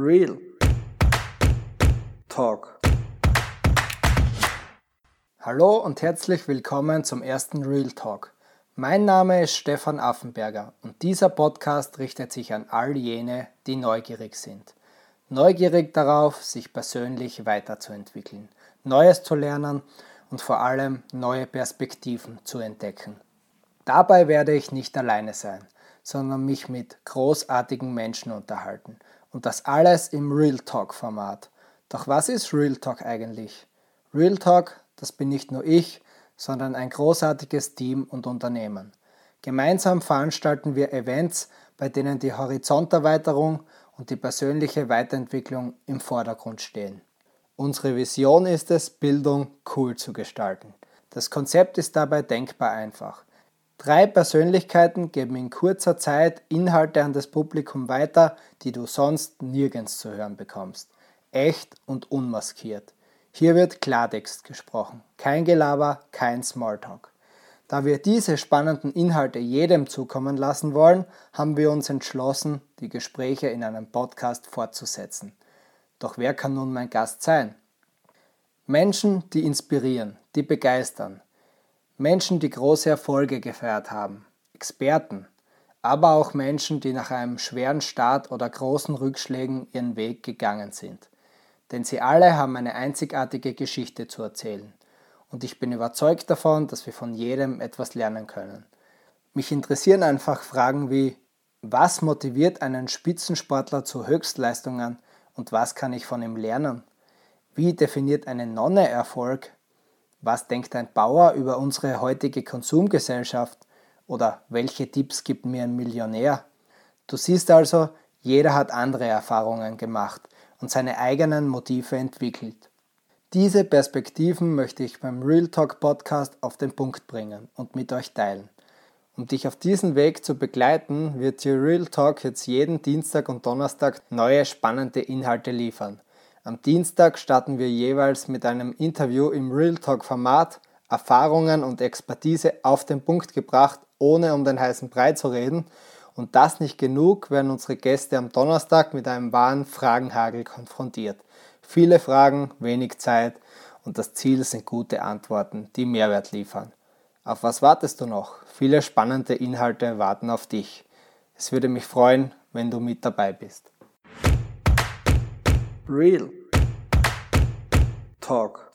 Real Talk. Hallo und herzlich willkommen zum ersten Real Talk. Mein Name ist Stefan Affenberger und dieser Podcast richtet sich an all jene, die neugierig sind. Neugierig darauf, sich persönlich weiterzuentwickeln, Neues zu lernen und vor allem neue Perspektiven zu entdecken. Dabei werde ich nicht alleine sein, sondern mich mit großartigen Menschen unterhalten. Und das alles im Real Talk Format. Doch was ist Real Talk eigentlich? Real Talk, das bin nicht nur ich, sondern ein großartiges Team und Unternehmen. Gemeinsam veranstalten wir Events, bei denen die Horizonterweiterung und die persönliche Weiterentwicklung im Vordergrund stehen. Unsere Vision ist es, Bildung cool zu gestalten. Das Konzept ist dabei denkbar einfach. Drei Persönlichkeiten geben in kurzer Zeit Inhalte an das Publikum weiter, die du sonst nirgends zu hören bekommst. Echt und unmaskiert. Hier wird Klartext gesprochen. Kein Gelaber, kein Smalltalk. Da wir diese spannenden Inhalte jedem zukommen lassen wollen, haben wir uns entschlossen, die Gespräche in einem Podcast fortzusetzen. Doch wer kann nun mein Gast sein? Menschen, die inspirieren, die begeistern. Menschen, die große Erfolge gefeiert haben. Experten. Aber auch Menschen, die nach einem schweren Start oder großen Rückschlägen ihren Weg gegangen sind. Denn sie alle haben eine einzigartige Geschichte zu erzählen. Und ich bin überzeugt davon, dass wir von jedem etwas lernen können. Mich interessieren einfach Fragen wie, was motiviert einen Spitzensportler zu Höchstleistungen und was kann ich von ihm lernen? Wie definiert eine Nonne Erfolg? Was denkt ein Bauer über unsere heutige Konsumgesellschaft? Oder welche Tipps gibt mir ein Millionär? Du siehst also, jeder hat andere Erfahrungen gemacht und seine eigenen Motive entwickelt. Diese Perspektiven möchte ich beim Real Talk Podcast auf den Punkt bringen und mit euch teilen. Um dich auf diesen Weg zu begleiten, wird dir Real Talk jetzt jeden Dienstag und Donnerstag neue spannende Inhalte liefern. Am Dienstag starten wir jeweils mit einem Interview im Real Talk Format, Erfahrungen und Expertise auf den Punkt gebracht, ohne um den heißen Brei zu reden. Und das nicht genug, werden unsere Gäste am Donnerstag mit einem wahren Fragenhagel konfrontiert. Viele Fragen, wenig Zeit und das Ziel sind gute Antworten, die Mehrwert liefern. Auf was wartest du noch? Viele spannende Inhalte warten auf dich. Es würde mich freuen, wenn du mit dabei bist. Real Talk.